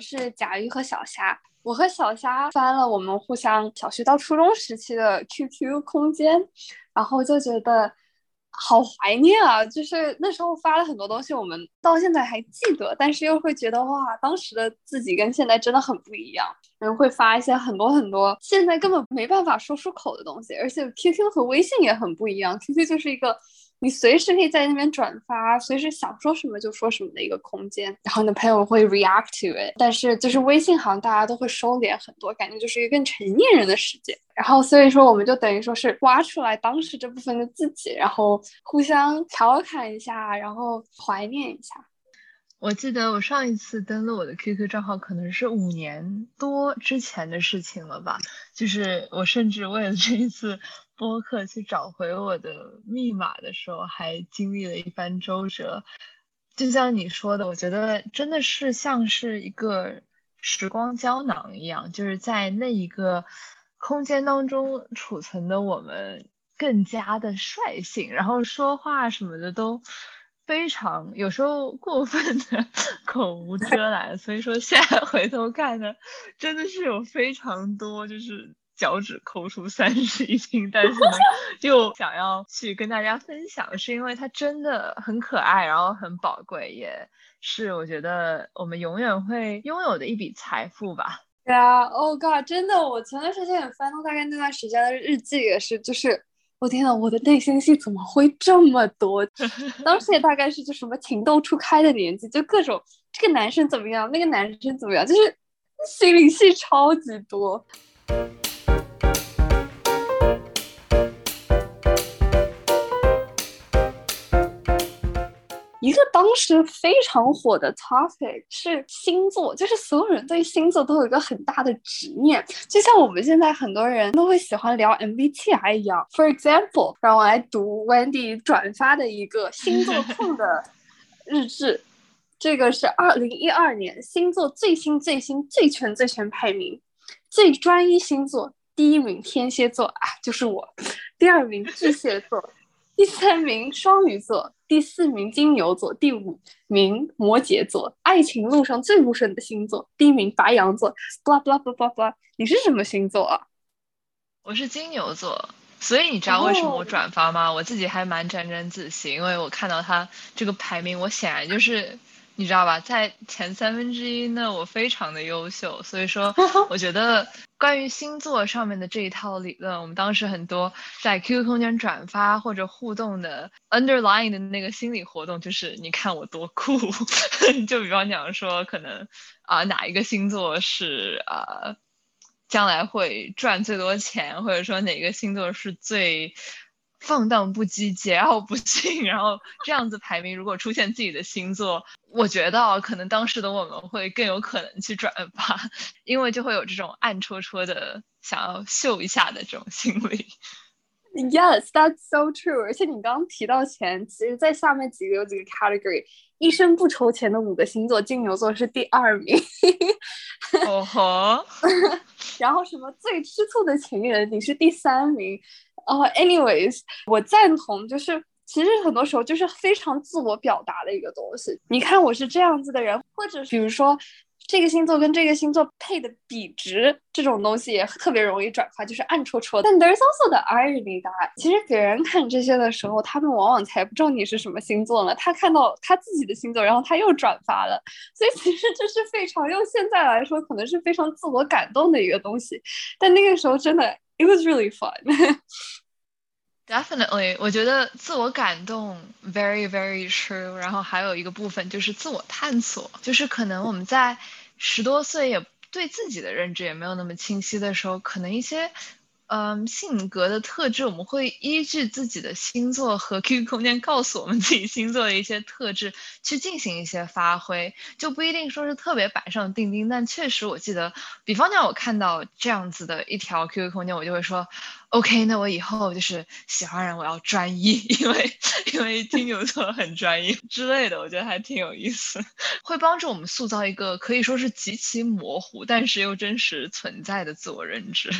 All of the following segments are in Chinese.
是甲鱼和小虾。我和小虾翻了我们互相小学到初中时期的 QQ 空间，然后就觉得好怀念啊！就是那时候发了很多东西，我们到现在还记得，但是又会觉得哇，当时的自己跟现在真的很不一样。人会发一些很多很多现在根本没办法说出口的东西，而且 QQ 和微信也很不一样。QQ 就是一个。你随时可以在那边转发，随时想说什么就说什么的一个空间，然后你的朋友会 react to it。但是就是微信好像大家都会收敛很多，感觉就是一个更成年人的世界。然后所以说我们就等于说是挖出来当时这部分的自己，然后互相调侃一下，然后怀念一下。我记得我上一次登录我的 QQ 账号可能是五年多之前的事情了吧，就是我甚至为了这一次。播客去找回我的密码的时候，还经历了一番周折。就像你说的，我觉得真的是像是一个时光胶囊一样，就是在那一个空间当中储存的我们更加的率性，然后说话什么的都非常有时候过分的口无遮拦。所以说现在回头看呢，真的是有非常多就是。脚趾抠出三室一厅，但是呢，又想要去跟大家分享，是因为它真的很可爱，然后很宝贵，也是我觉得我们永远会拥有的一笔财富吧。对啊，Oh God，真的，我前段时间也翻到大概那段时间的日记，也是，就是我天呐，我的内心戏怎么会这么多？当时也大概是就什么情窦初开的年纪，就各种这个男生怎么样，那个男生怎么样，就是心里戏超级多。一个当时非常火的 topic 是星座，就是所有人对星座都有一个很大的执念，就像我们现在很多人都会喜欢聊 MBTI 一样。For example，让我来读 Wendy 转发的一个星座控的日志，这个是二零一二年星座最新最新最全最全排名，最专一星座第一名天蝎座啊，就是我，第二名巨蟹座。第三名双鱼座，第四名金牛座，第五名摩羯座。爱情路上最不顺的星座，第一名白羊座。blah blah blah blah blah。你是什么星座啊？我是金牛座，所以你知道为什么我转发吗？我自己还蛮沾沾自喜，因为我看到他这个排名，我显然就是。你知道吧，在前三分之一呢，我非常的优秀，所以说 我觉得关于星座上面的这一套理论，我们当时很多在 QQ 空间转发或者互动的 underline 的那个心理活动，就是你看我多酷，就比方讲说可能啊哪一个星座是啊将来会赚最多钱，或者说哪个星座是最。放荡不羁、桀骜不驯，然后这样子排名，如果出现自己的星座，我觉得可能当时的我们会更有可能去转发，因为就会有这种暗戳戳的想要秀一下的这种心理。Yes, that's so true。而且你刚刚提到钱，其实在下面几个有几个 category，一生不愁钱的五个星座，金牛座是第二名。哦吼。然后什么最吃醋的情人，你是第三名。哦，anyways，我赞同，就是其实很多时候就是非常自我表达的一个东西。你看我是这样子的人，或者比如说这个星座跟这个星座配的比值这种东西也特别容易转发，就是暗戳戳。但 there's also the irony that 其实别人看这些的时候，他们往往才不知道你是什么星座呢。他看到他自己的星座，然后他又转发了，所以其实这是非常用现在来说，可能是非常自我感动的一个东西。但那个时候真的。It was really fun. Definitely，我觉得自我感动，very very true。然后还有一个部分就是自我探索，就是可能我们在十多岁也对自己的认知也没有那么清晰的时候，可能一些。嗯，性格的特质，我们会依据自己的星座和 QQ 空间告诉我们自己星座的一些特质去进行一些发挥，就不一定说是特别板上钉钉。但确实，我记得，比方讲，我看到这样子的一条 QQ 空间，我就会说，OK，那我以后就是喜欢人，我要专一，因为因为金牛座很专一之类的，我觉得还挺有意思，会帮助我们塑造一个可以说是极其模糊，但是又真实存在的自我认知。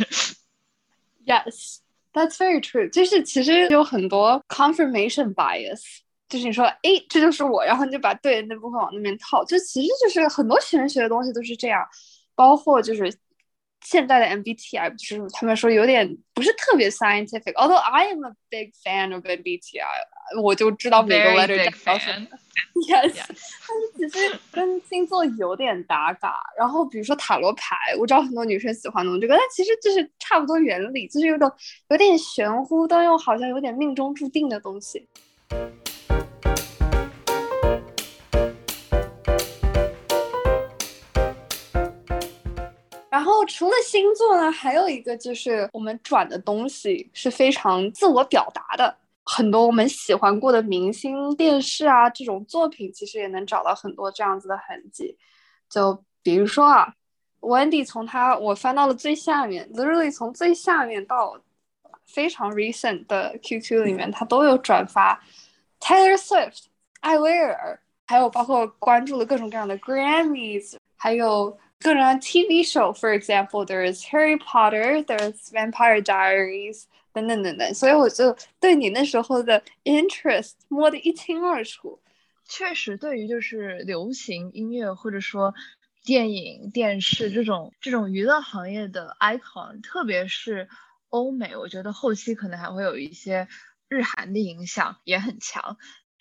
Yes, that's very true. 就是其实有很多 confirmation bias，就是你说，哎，这就是我，然后你就把对的那部分往那边套，就其实就是很多玄学的东西都是这样，包括就是现在的 MBTI，就是他们说有点不是特别 scientific。Although I am a big fan of MBTI，我就知道每个 letter 代表什么。Yes，但是其实跟星座有点打嘎。然后比如说塔罗牌，我知道很多女生喜欢弄这个，但其实就是差不多原理，就是有种有点玄乎，但又好像有点命中注定的东西。除了星座呢，还有一个就是我们转的东西是非常自我表达的。很多我们喜欢过的明星、电视啊这种作品，其实也能找到很多这样子的痕迹。就比如说啊，Wendy 从他我翻到了最下面，literally 从最下面到非常 recent 的 QQ 里面，他都有转发 Taylor Swift、艾薇儿，还有包括关注了各种各样的 Grammys，还有。各种 TV show，for example，there is Harry Potter，there is Vampire Diaries，等等等等，所以我就对你那时候的 interest 摸得一清二楚。确实，对于就是流行音乐或者说电影、电视这种这种娱乐行业的 icon，特别是欧美，我觉得后期可能还会有一些日韩的影响也很强。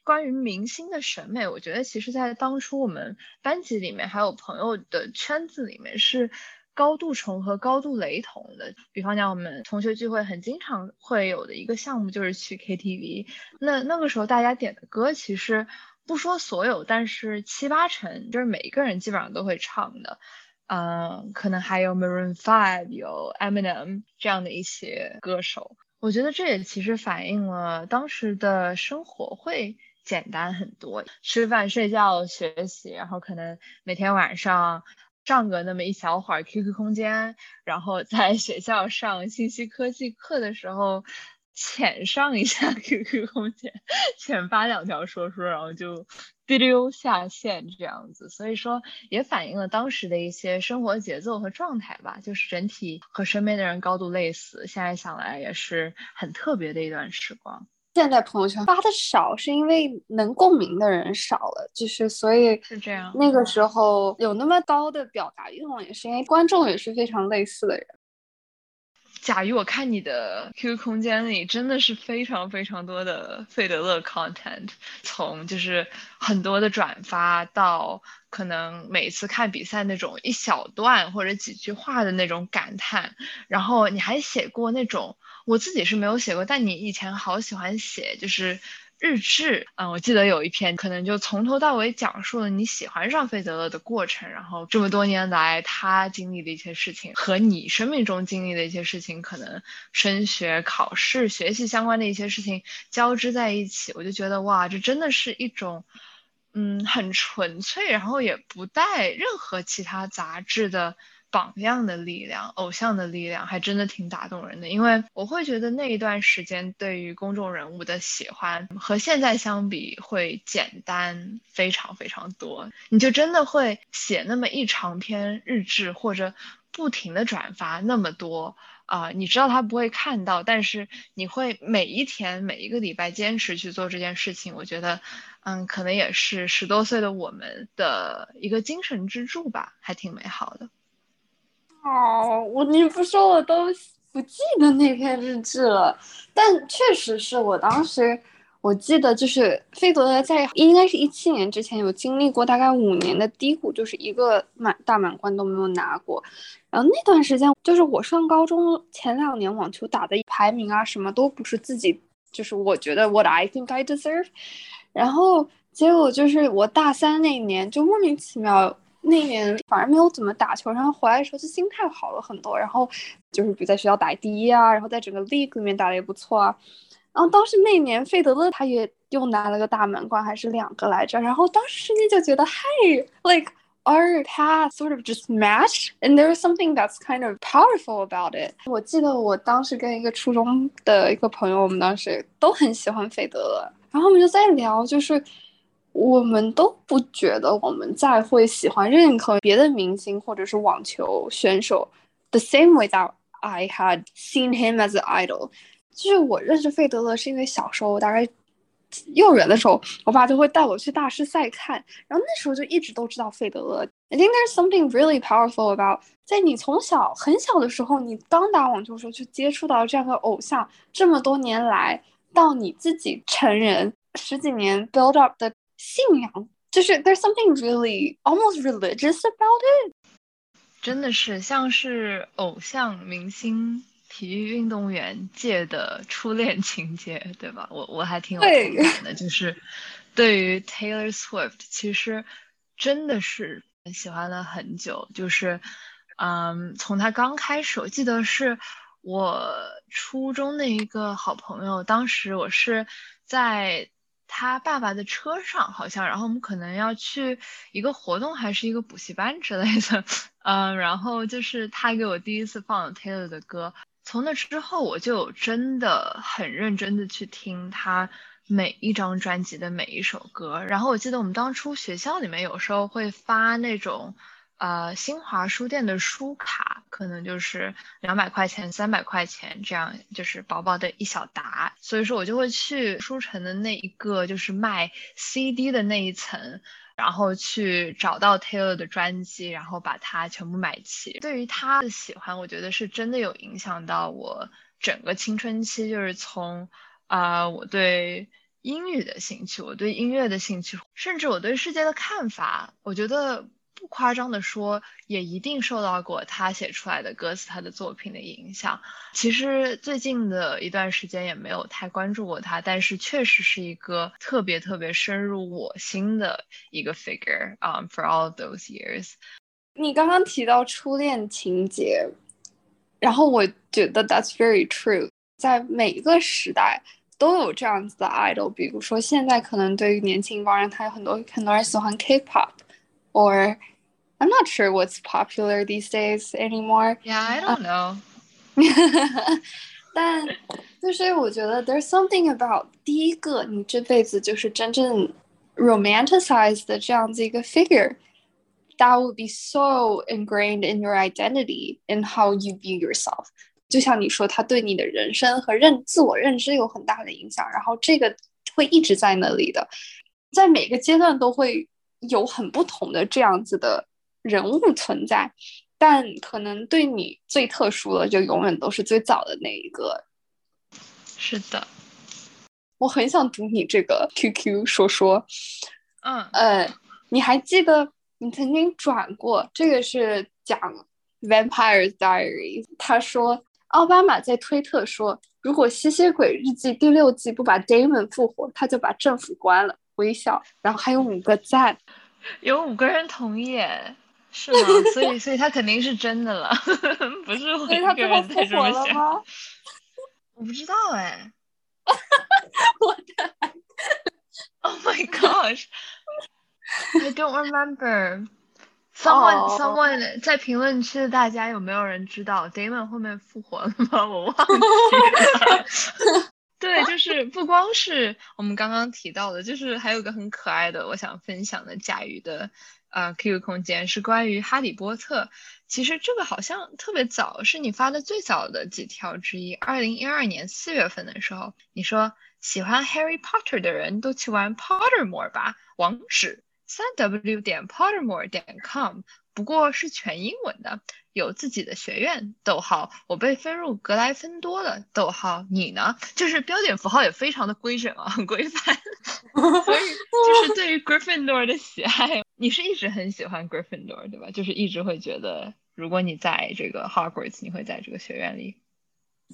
关于明星的审美，我觉得其实，在当初我们班级里面，还有朋友的圈子里面，是高度重合、高度雷同的。比方讲，我们同学聚会很经常会有的一个项目，就是去 KTV。那那个时候大家点的歌，其实不说所有，但是七八成就是每一个人基本上都会唱的。嗯，可能还有 Maroon Five、有 Eminem 这样的一些歌手。我觉得这也其实反映了当时的生活会。简单很多，吃饭、睡觉、学习，然后可能每天晚上上个那么一小会儿 QQ 空间，然后在学校上信息科技课的时候浅上一下 QQ 空间，浅发两条说说，然后就滴溜下线这样子。所以说也反映了当时的一些生活节奏和状态吧，就是整体和身边的人高度类似。现在想来也是很特别的一段时光。现在朋友圈发的少，是因为能共鸣的人少了，就是所以是这样。那个时候有那么高的表达欲望，也是因为观众也是非常类似的人。假如我看你的 QQ 空间里真的是非常非常多的费德勒 content，从就是很多的转发到可能每次看比赛那种一小段或者几句话的那种感叹，然后你还写过那种。我自己是没有写过，但你以前好喜欢写，就是日志。嗯，我记得有一篇，可能就从头到尾讲述了你喜欢上费德勒的过程，然后这么多年来他经历的一些事情和你生命中经历的一些事情，可能升学、考试、学习相关的一些事情交织在一起，我就觉得哇，这真的是一种，嗯，很纯粹，然后也不带任何其他杂质的。榜样的力量，偶像的力量，还真的挺打动人的。因为我会觉得那一段时间对于公众人物的喜欢和现在相比会简单非常非常多。你就真的会写那么一长篇日志，或者不停的转发那么多啊，你知道他不会看到，但是你会每一天每一个礼拜坚持去做这件事情。我觉得，嗯，可能也是十多岁的我们的一个精神支柱吧，还挺美好的。哦，我你不说我都不记得那篇日志了，但确实是我当时我记得就是费德勒在应该是一七年之前有经历过大概五年的低谷，就是一个满大满贯都没有拿过，然后那段时间就是我上高中前两年网球打的排名啊什么都不是自己，就是我觉得 what I think I deserve，然后结果就是我大三那年就莫名其妙。那年反而没有怎么打球，然后回来的时候就心态好了很多，然后就是比在学校打第一啊，然后在整个 league 里面打的也不错啊。然后当时那年费德勒他也又拿了个大满贯，还是两个来着。然后当时瞬间就觉得，Hey，like our paths sort of just match, and there's something that's kind of powerful about it。我记得我当时跟一个初中的一个朋友，我们当时都很喜欢费德勒，然后我们就在聊，就是。我们都不觉得我们再会喜欢任何别的明星或者是网球选手，the same way that I had seen him as an idol。就是我认识费德勒是因为小时候大概幼儿园的时候，我爸就会带我去大师赛看，然后那时候就一直都知道费德勒。I think there's something really powerful about 在你从小很小的时候，你刚打网球的时候就接触到这样的偶像，这么多年来到你自己成人十几年 build up 的信仰，就是 there's something really almost religious about it。真的是像是偶像明星。体育运动员界的初恋情节，对吧？我我还挺有同感的，就是对于 Taylor Swift，其实真的是喜欢了很久。就是，嗯，从他刚开始，我记得是我初中的一个好朋友，当时我是在他爸爸的车上，好像，然后我们可能要去一个活动，还是一个补习班之类的，嗯，然后就是他给我第一次放 Taylor 的歌。从那之后，我就真的很认真的去听他每一张专辑的每一首歌。然后我记得我们当初学校里面有时候会发那种，呃，新华书店的书卡，可能就是两百块钱、三百块钱这样，就是薄薄的一小沓。所以说我就会去书城的那一个，就是卖 CD 的那一层。然后去找到 Taylor 的专辑，然后把它全部买齐。对于他的喜欢，我觉得是真的有影响到我整个青春期，就是从啊我对英语的兴趣，我对音乐的兴趣，甚至我对世界的看法，我觉得。不夸张的说，也一定受到过他写出来的歌词、他的作品的影响。其实最近的一段时间也没有太关注过他，但是确实是一个特别特别深入我心的一个 figure。Um, for all those years，你刚刚提到初恋情节，然后我觉得 that's very true。在每一个时代都有这样子的 idol，比如说现在可能对于年轻一帮人，他有很多很多人喜欢 K-pop。or I'm not sure what's popular these days anymore. Yeah, I don't know. 但就是我觉得 there's something about 第一个你这辈子就是真正 romanticized 的这样子一个 figure that would be so ingrained in your identity in how you view yourself。就像你说，它对你的人生和认自我认知有很大的影响，然后这个会一直在那里的，在每个阶段都会 有很不同的这样子的人物存在，但可能对你最特殊的，就永远都是最早的那一个。是的，我很想读你这个 QQ 说说。嗯呃，你还记得你曾经转过这个是讲《Vampire Diaries》？他说奥巴马在推特说，如果《吸血鬼日记》第六季不把 Damon 复活，他就把政府关了。微笑，然后还有五个赞，有五个人同意，是吗？所以，所以他肯定是真的了，不是我一个人在这么想。我不知道哎，我的，Oh my gosh，I don't remember。Someone, someone 在评论区的大家有没有人知道 Damon 后面复活了吗？我忘记了。对，就是不光是我们刚刚提到的，就是还有个很可爱的，我想分享的甲鱼的呃 QQ 空间是关于哈利波特。其实这个好像特别早，是你发的最早的几条之一。二零一二年四月份的时候，你说喜欢 Harry Potter 的人都去玩 Pottermore 吧，网址三 w 点 Pottermore 点 com。不过是全英文的，有自己的学院。逗号，我被分入格莱芬多了。逗号，你呢？就是标点符号也非常的规整啊，很规范。所以就是 对于 Gryffindor 的喜爱，你是一直很喜欢 Gryffindor 对吧？就是一直会觉得，如果你在这个 Hogwarts，你会在这个学院里。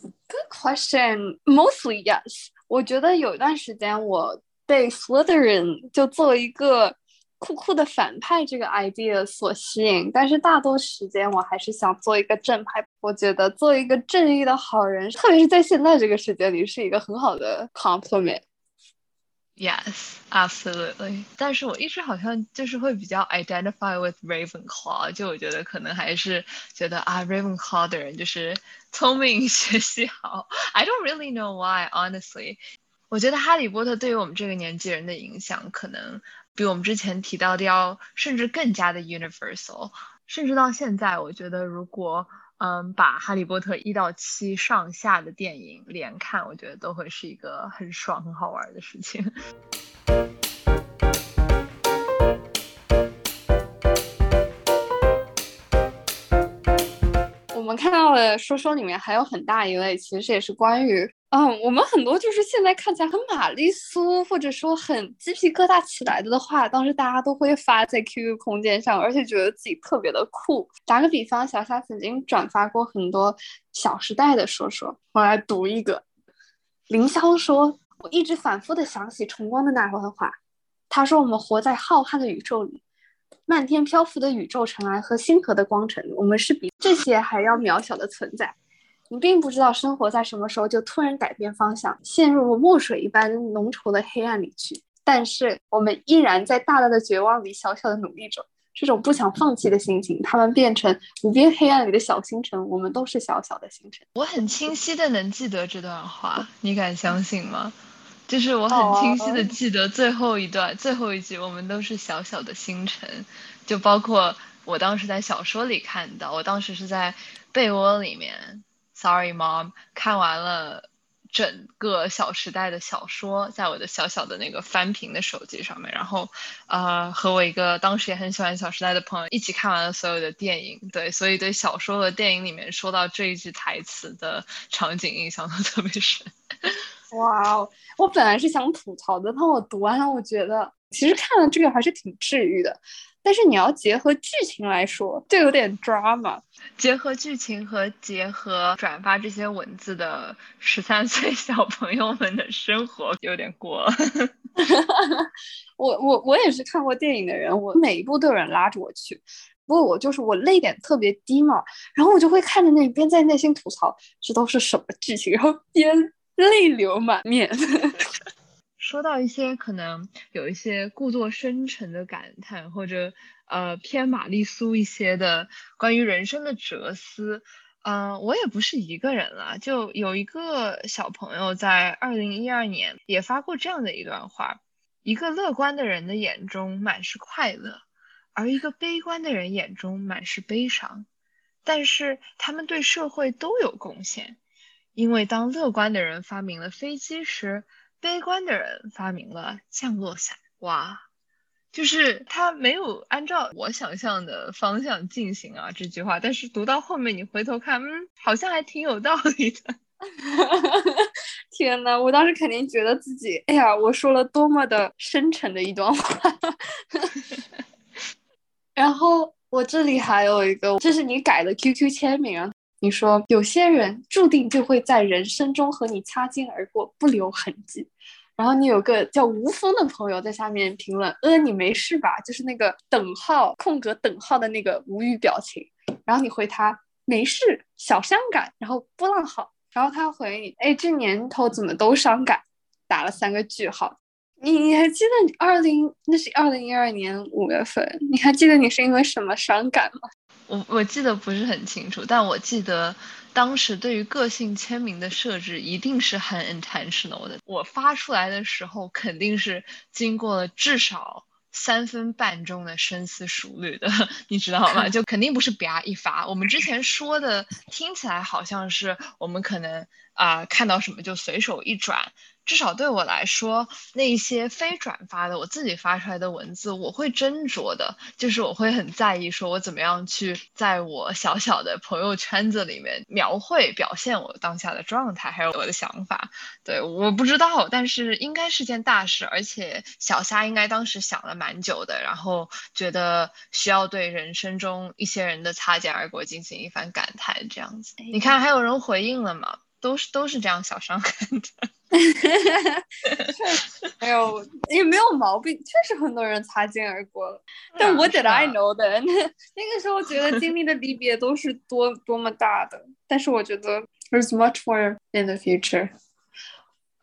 Good question. Mostly yes. 我觉得有一段时间我被 Slytherin 就作为一个。酷酷的反派这个 idea 所吸引，但是大多时间我还是想做一个正派。我觉得做一个正义的好人，特别是在现在这个世界里，是一个很好的 compliment。Yes, absolutely。但是我一直好像就是会比较 identify with Ravenclaw，就我觉得可能还是觉得啊，Ravenclaw 的人就是聪明、学习好。I don't really know why, honestly。我觉得哈利波特对于我们这个年纪人的影响，可能。比我们之前提到的要甚至更加的 universal，甚至到现在，我觉得如果嗯，把《哈利波特》一到七上下的电影连看，我觉得都会是一个很爽、很好玩的事情。我们看到的说说里面还有很大一类，其实也是关于。嗯，我们很多就是现在看起来很玛丽苏，或者说很鸡皮疙瘩起来的的话，当时大家都会发在 QQ 空间上，而且觉得自己特别的酷。打个比方，小夏曾经转发过很多《小时代》的说说，我来读一个。凌霄说：“我一直反复的想起崇光的那番话，他说我们活在浩瀚的宇宙里，漫天漂浮的宇宙尘埃和星河的光尘，我们是比这些还要渺小的存在。”你并不知道生活在什么时候就突然改变方向，陷入了墨水一般浓稠的黑暗里去。但是我们依然在大大的绝望里小小的努力着，这种不想放弃的心情，他们变成无边黑暗里的小星辰，我们都是小小的星辰。我很清晰的能记得这段话，你敢相信吗？就是我很清晰的记得最后一段最后一句，我们都是小小的星辰，就包括我当时在小说里看到，我当时是在被窝里面。Sorry, Mom，看完了整个《小时代》的小说，在我的小小的那个翻屏的手机上面，然后，呃，和我一个当时也很喜欢《小时代》的朋友一起看完了所有的电影。对，所以对小说和电影里面说到这一句台词的场景印象都特别深。哇哦，我本来是想吐槽的，但我读完了，我觉得其实看了这个还是挺治愈的。但是你要结合剧情来说，就有点 drama。结合剧情和结合转发这些文字的十三岁 小朋友们的生活，有点过了。我我我也是看过电影的人，我每一部都有人拉着我去。不过我就是我泪点特别低嘛，然后我就会看着那边在内心吐槽这都是什么剧情，然后边泪流满面。说到一些可能有一些故作深沉的感叹，或者呃偏玛丽苏一些的关于人生的哲思，嗯，我也不是一个人了，就有一个小朋友在二零一二年也发过这样的一段话：一个乐观的人的眼中满是快乐，而一个悲观的人眼中满是悲伤，但是他们对社会都有贡献，因为当乐观的人发明了飞机时。悲观的人发明了降落伞，哇，就是他没有按照我想象的方向进行啊这句话，但是读到后面你回头看，嗯，好像还挺有道理的。天呐，我当时肯定觉得自己，哎呀，我说了多么的深沉的一段话。然后我这里还有一个，这是你改的 QQ 签名。你说有些人注定就会在人生中和你擦肩而过，不留痕迹。然后你有个叫吴峰的朋友在下面评论：“呃，你没事吧？”就是那个等号空格等号的那个无语表情。然后你回他：“没事，小伤感。”然后波浪号。然后他回你：“哎，这年头怎么都伤感？”打了三个句号。你你还记得二零那是二零一二年五月份？你还记得你是因为什么伤感吗？我我记得不是很清楚，但我记得当时对于个性签名的设置一定是很 intentional 的。我发出来的时候肯定是经过了至少三分半钟的深思熟虑的，你知道吗？就肯定不是啪一发。我们之前说的听起来好像是我们可能啊看到什么就随手一转。至少对我来说，那些非转发的我自己发出来的文字，我会斟酌的，就是我会很在意，说我怎么样去在我小小的朋友圈子里面描绘表现我当下的状态，还有我的想法。对，我不知道，但是应该是件大事，而且小虾应该当时想了蛮久的，然后觉得需要对人生中一些人的擦肩而过进行一番感叹，这样子。你看，还有人回应了吗？都是都是这样小伤感的。确实没有，也没有毛病，确实很多人擦肩而过了。但我 did I know 的那那个时候，觉得经历的离别都是多多么大的。但是我觉得 there's much more in the future。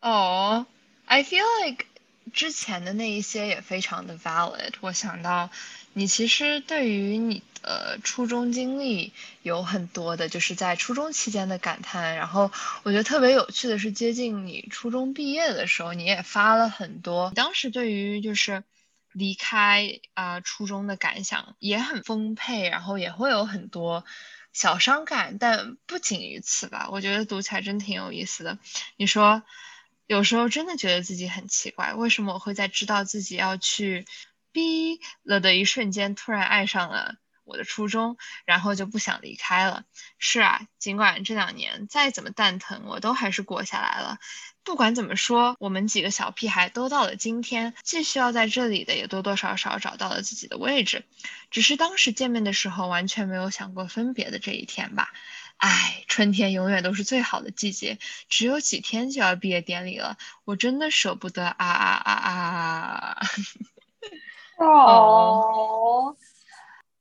哦，I feel like 之前的那一些也非常的 valid。我想到你其实对于你。的，初中经历有很多的，就是在初中期间的感叹。然后我觉得特别有趣的是，接近你初中毕业的时候，你也发了很多。当时对于就是离开啊初中的感想也很丰沛，然后也会有很多小伤感，但不仅于此吧。我觉得读起来真挺有意思的。你说，有时候真的觉得自己很奇怪，为什么我会在知道自己要去逼了的一瞬间，突然爱上了我的初中，然后就不想离开了？是啊，尽管这两年再怎么蛋疼，我都还是过下来了。不管怎么说，我们几个小屁孩都到了今天，既需要在这里的也多多少少找到了自己的位置，只是当时见面的时候完全没有想过分别的这一天吧。唉，春天永远都是最好的季节，只有几天就要毕业典礼了，我真的舍不得啊啊啊啊！哦，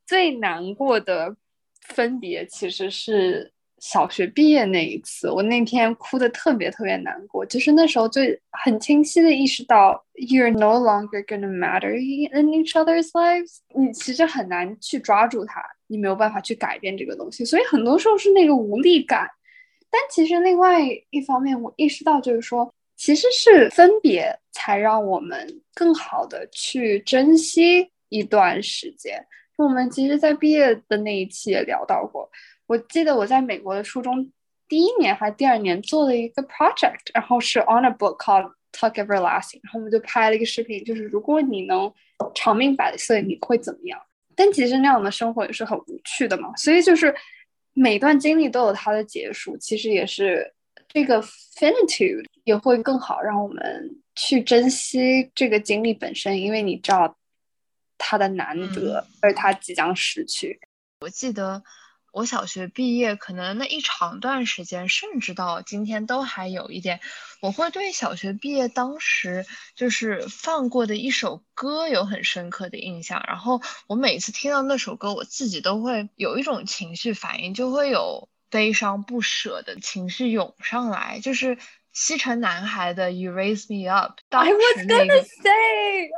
最难过的分别其实是。小学毕业那一次，我那天哭的特别特别难过，就是那时候就很清晰的意识到，you're no longer gonna matter in each other's lives。你其实很难去抓住它，你没有办法去改变这个东西，所以很多时候是那个无力感。但其实另外一方面，我意识到就是说，其实是分别才让我们更好的去珍惜一段时间。我们其实，在毕业的那一期也聊到过。我记得我在美国的初中第一年还是第二年做了一个 project，然后是 on a book called talk Everlasting，然后我们就拍了一个视频，就是如果你能长命百岁，你会怎么样？但其实那样的生活也是很无趣的嘛，所以就是每段经历都有它的结束，其实也是这个 finitude 也会更好，让我们去珍惜这个经历本身，因为你知道它的难得，而它即将失去。我记得。我小学毕业，可能那一长段时间，甚至到今天都还有一点，我会对小学毕业当时就是放过的一首歌有很深刻的印象。然后我每次听到那首歌，我自己都会有一种情绪反应，就会有悲伤不舍的情绪涌上来。就是西城男孩的《You Raise Me Up》。I was gonna say.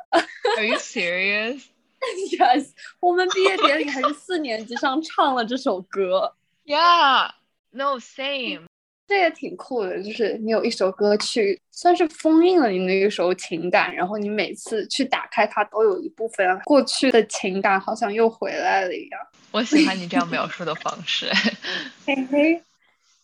Are you serious? Yes，我们毕业典礼还是四年级上唱了这首歌。Yeah，no same，这也挺酷的，就是你有一首歌去算是封印了你那个时候情感，然后你每次去打开它，都有一部分过去的情感好像又回来了一样。我喜欢你这样描述的方式。嘿嘿，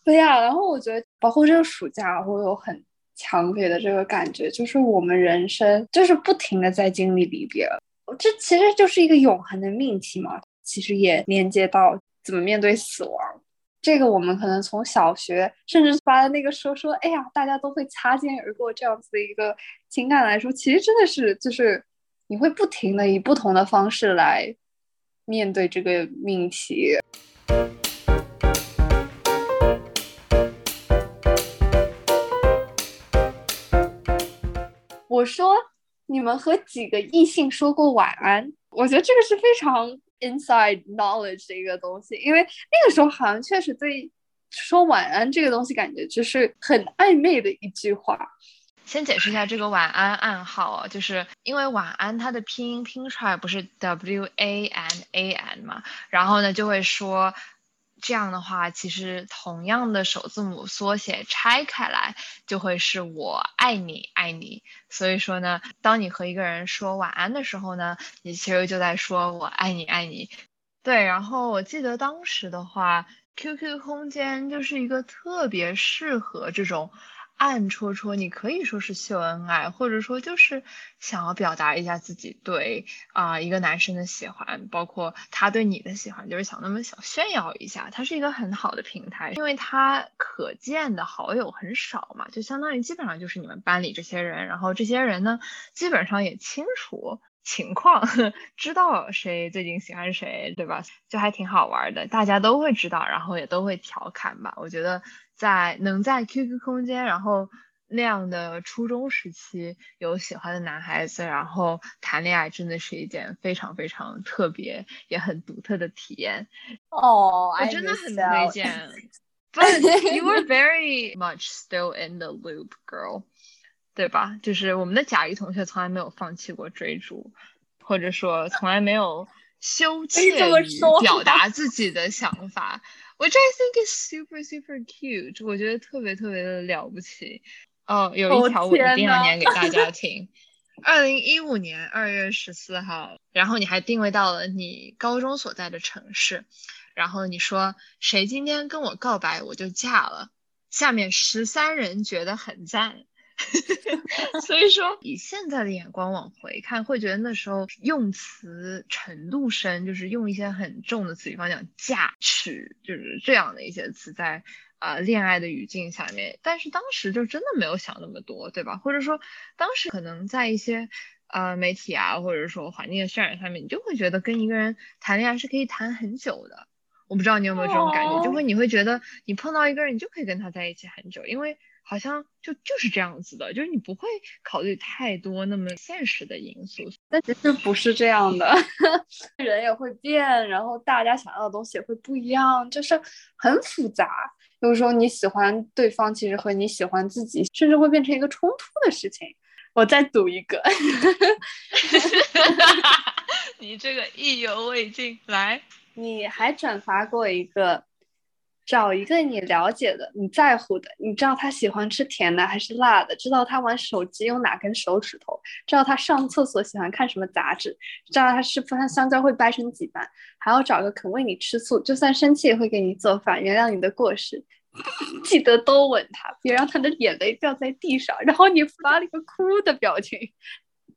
对呀，然后我觉得，包括这个暑假，我有很强烈的这个感觉，就是我们人生就是不停的在经历离别。这其实就是一个永恒的命题嘛，其实也连接到怎么面对死亡。这个我们可能从小学，甚至发的那个说说，哎呀，大家都会擦肩而过这样子的一个情感来说，其实真的是就是你会不停的以不同的方式来面对这个命题。我说。你们和几个异性说过晚安？我觉得这个是非常 inside knowledge 的一个东西，因为那个时候好像确实对说晚安这个东西感觉就是很暧昧的一句话。先解释一下这个晚安暗号啊，就是因为晚安它的拼音拼出来不是 w a n a n 嘛，然后呢就会说。这样的话，其实同样的首字母缩写拆开来就会是我爱你，爱你。所以说呢，当你和一个人说晚安的时候呢，你其实就在说我爱你，爱你。对，然后我记得当时的话，QQ 空间就是一个特别适合这种。暗戳戳，你可以说是秀恩爱，或者说就是想要表达一下自己对啊一个男生的喜欢，包括他对你的喜欢，就是想那么想炫耀一下。它是一个很好的平台，因为它可见的好友很少嘛，就相当于基本上就是你们班里这些人，然后这些人呢基本上也清楚情况，知道谁最近喜欢谁，对吧？就还挺好玩的，大家都会知道，然后也都会调侃吧。我觉得。在能在 QQ 空间，然后那样的初中时期有喜欢的男孩子，然后谈恋爱，真的是一件非常非常特别也很独特的体验。哦，我真的很推荐。But you were very much still in the loop, girl，对吧？就是我们的甲鱼同学从来没有放弃过追逐，或者说从来没有羞怯于表达自己的想法。Which I think is super super cute，我觉得特别特别的了不起。哦，有一条我一定要念给大家听。二零一五年二月十四号，然后你还定位到了你高中所在的城市，然后你说谁今天跟我告白，我就嫁了。下面十三人觉得很赞。所以说，以现在的眼光往回看，会觉得那时候用词程度深，就是用一些很重的词，比方讲嫁娶，就是这样的一些词，在啊恋爱的语境下面。但是当时就真的没有想那么多，对吧？或者说，当时可能在一些呃媒体啊，或者说环境的渲染上面，你就会觉得跟一个人谈恋爱是可以谈很久的。我不知道你有没有这种感觉，就会你会觉得你碰到一个人，你就可以跟他在一起很久，因为。好像就就是这样子的，就是你不会考虑太多那么现实的因素，但其实不是这样的，人也会变，然后大家想要的东西也会不一样，就是很复杂。有时候你喜欢对方，其实和你喜欢自己，甚至会变成一个冲突的事情。我再赌一个，你这个意犹未尽，来，你还转发过一个。找一个你了解的、你在乎的，你知道他喜欢吃甜的还是辣的，知道他玩手机用哪根手指头，知道他上厕所喜欢看什么杂志，知道他吃饭香蕉会掰成几瓣，还要找个肯为你吃醋，就算生气也会给你做饭，原谅你的过失，记得多吻他，别让他的眼泪掉在地上。然后你发了一个哭的表情，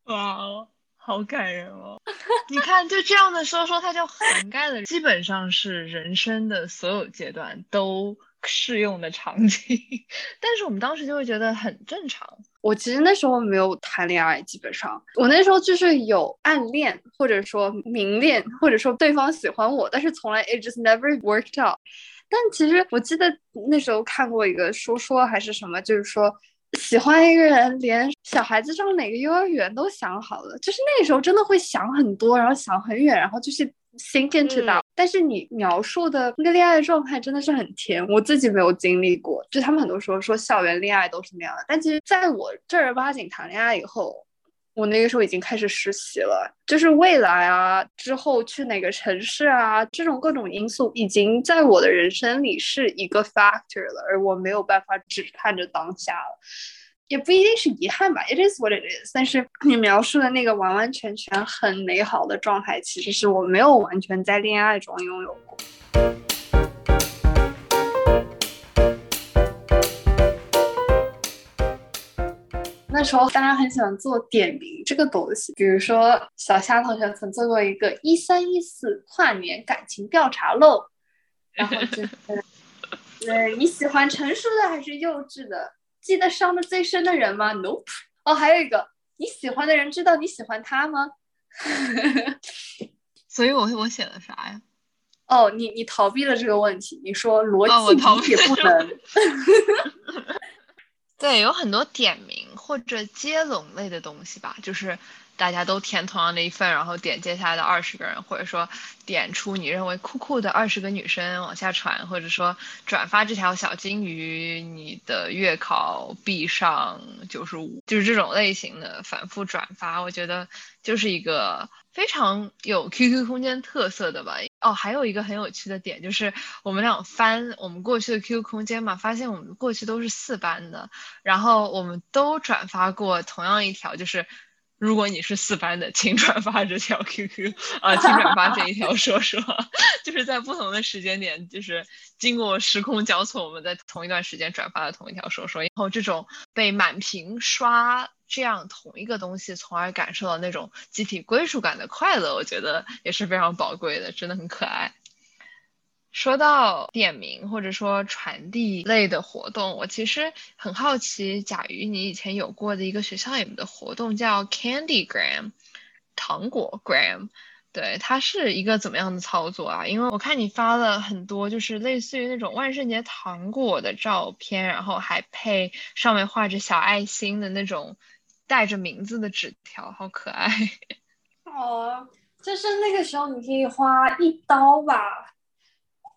哇。好感人哦！你看，就这样的说说，它就涵盖了基本上是人生的所有阶段都适用的场景。但是我们当时就会觉得很正常。我其实那时候没有谈恋爱，基本上我那时候就是有暗恋，或者说明恋，或者说对方喜欢我，但是从来 it just never worked out。但其实我记得那时候看过一个说说还是什么，就是说。喜欢一个人，连小孩子上哪个幼儿园都想好了，就是那个时候真的会想很多，然后想很远，然后就是 think into that。但是你描述的那个恋爱状态真的是很甜，我自己没有经历过。就他们很多时候说校园恋爱都是那样的，但其实在我正儿八经谈恋爱以后。我那个时候已经开始实习了，就是未来啊，之后去哪个城市啊，这种各种因素已经在我的人生里是一个 factor 了，而我没有办法只看着当下了，也不一定是遗憾吧，it is what it is。但是 你描述的那个完完全全很美好的状态，其实是我没有完全在恋爱中拥有过。那时候大家很喜欢做点名这个东西，比如说小夏同学曾做过一个一三一四跨年感情调查漏，然后就是，对你喜欢成熟的还是幼稚的？记得伤的最深的人吗？Nope。哦，还有一个你喜欢的人知道你喜欢他吗？所以我我写的啥呀？哦，你你逃避了这个问题，你说逻辑也不能。对，有很多点名或者接龙类的东西吧，就是大家都填同样的一份，然后点接下来的二十个人，或者说点出你认为酷酷的二十个女生往下传，或者说转发这条小金鱼，你的月考必上九十五，就是这种类型的反复转发，我觉得就是一个。非常有 QQ 空间特色的吧？哦，还有一个很有趣的点就是，我们俩翻我们过去的 QQ 空间嘛，发现我们过去都是四班的，然后我们都转发过同样一条，就是如果你是四班的，请转发这条 QQ 啊，请转发这一条说说，就是在不同的时间点，就是经过时空交错，我们在同一段时间转发了同一条说说，然后这种被满屏刷。这样同一个东西，从而感受到那种集体归属感的快乐，我觉得也是非常宝贵的，真的很可爱。说到点名或者说传递类的活动，我其实很好奇，甲鱼你以前有过的一个学校里面的活动叫 Candygram，糖果 gram，对，它是一个怎么样的操作啊？因为我看你发了很多，就是类似于那种万圣节糖果的照片，然后还配上面画着小爱心的那种。带着名字的纸条，好可爱 哦！就是那个时候，你可以花一刀吧，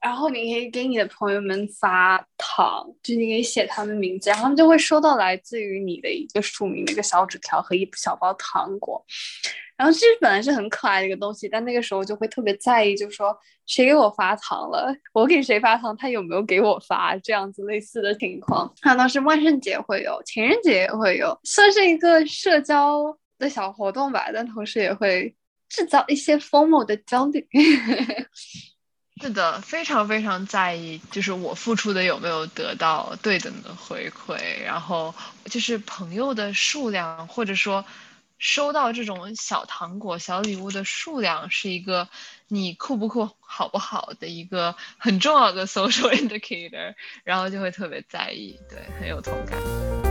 然后你可以给你的朋友们发糖，就你可以写他们名字，然后他们就会收到来自于你的一个署名的一个小纸条和一小包糖果。然后其实本来是很可爱的一个东西，但那个时候就会特别在意，就说谁给我发糖了，我给谁发糖，他有没有给我发这样子类似的情况。看到是万圣节会有，情人节也会有，算是一个社交的小活动吧，但同时也会制造一些 formal 的焦虑。是的，非常非常在意，就是我付出的有没有得到对等的回馈，然后就是朋友的数量，或者说收到这种小糖果、小礼物的数量，是一个你酷不酷、好不好的一个很重要的 social indicator，然后就会特别在意，对，很有同感。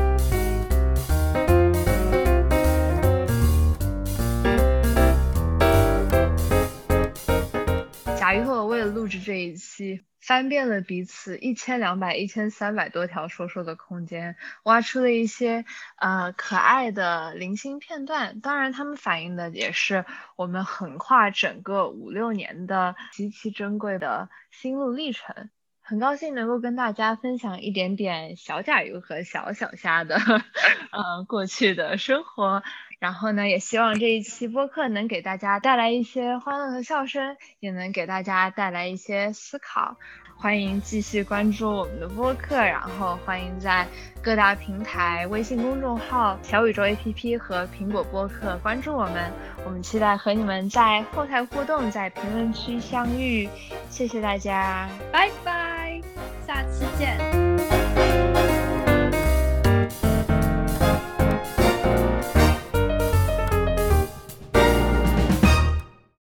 贾玉和我为了录制这一期，翻遍了彼此一千两百、一千三百多条说说的空间，挖出了一些呃可爱的零星片段。当然，他们反映的也是我们横跨整个五六年的极其珍贵的心路历程。很高兴能够跟大家分享一点点小甲鱼和小小虾的 呃过去的生活。然后呢，也希望这一期播客能给大家带来一些欢乐和笑声，也能给大家带来一些思考。欢迎继续关注我们的播客，然后欢迎在各大平台、微信公众号、小宇宙 APP 和苹果播客关注我们。我们期待和你们在后台互动，在评论区相遇。谢谢大家，拜拜，下期见。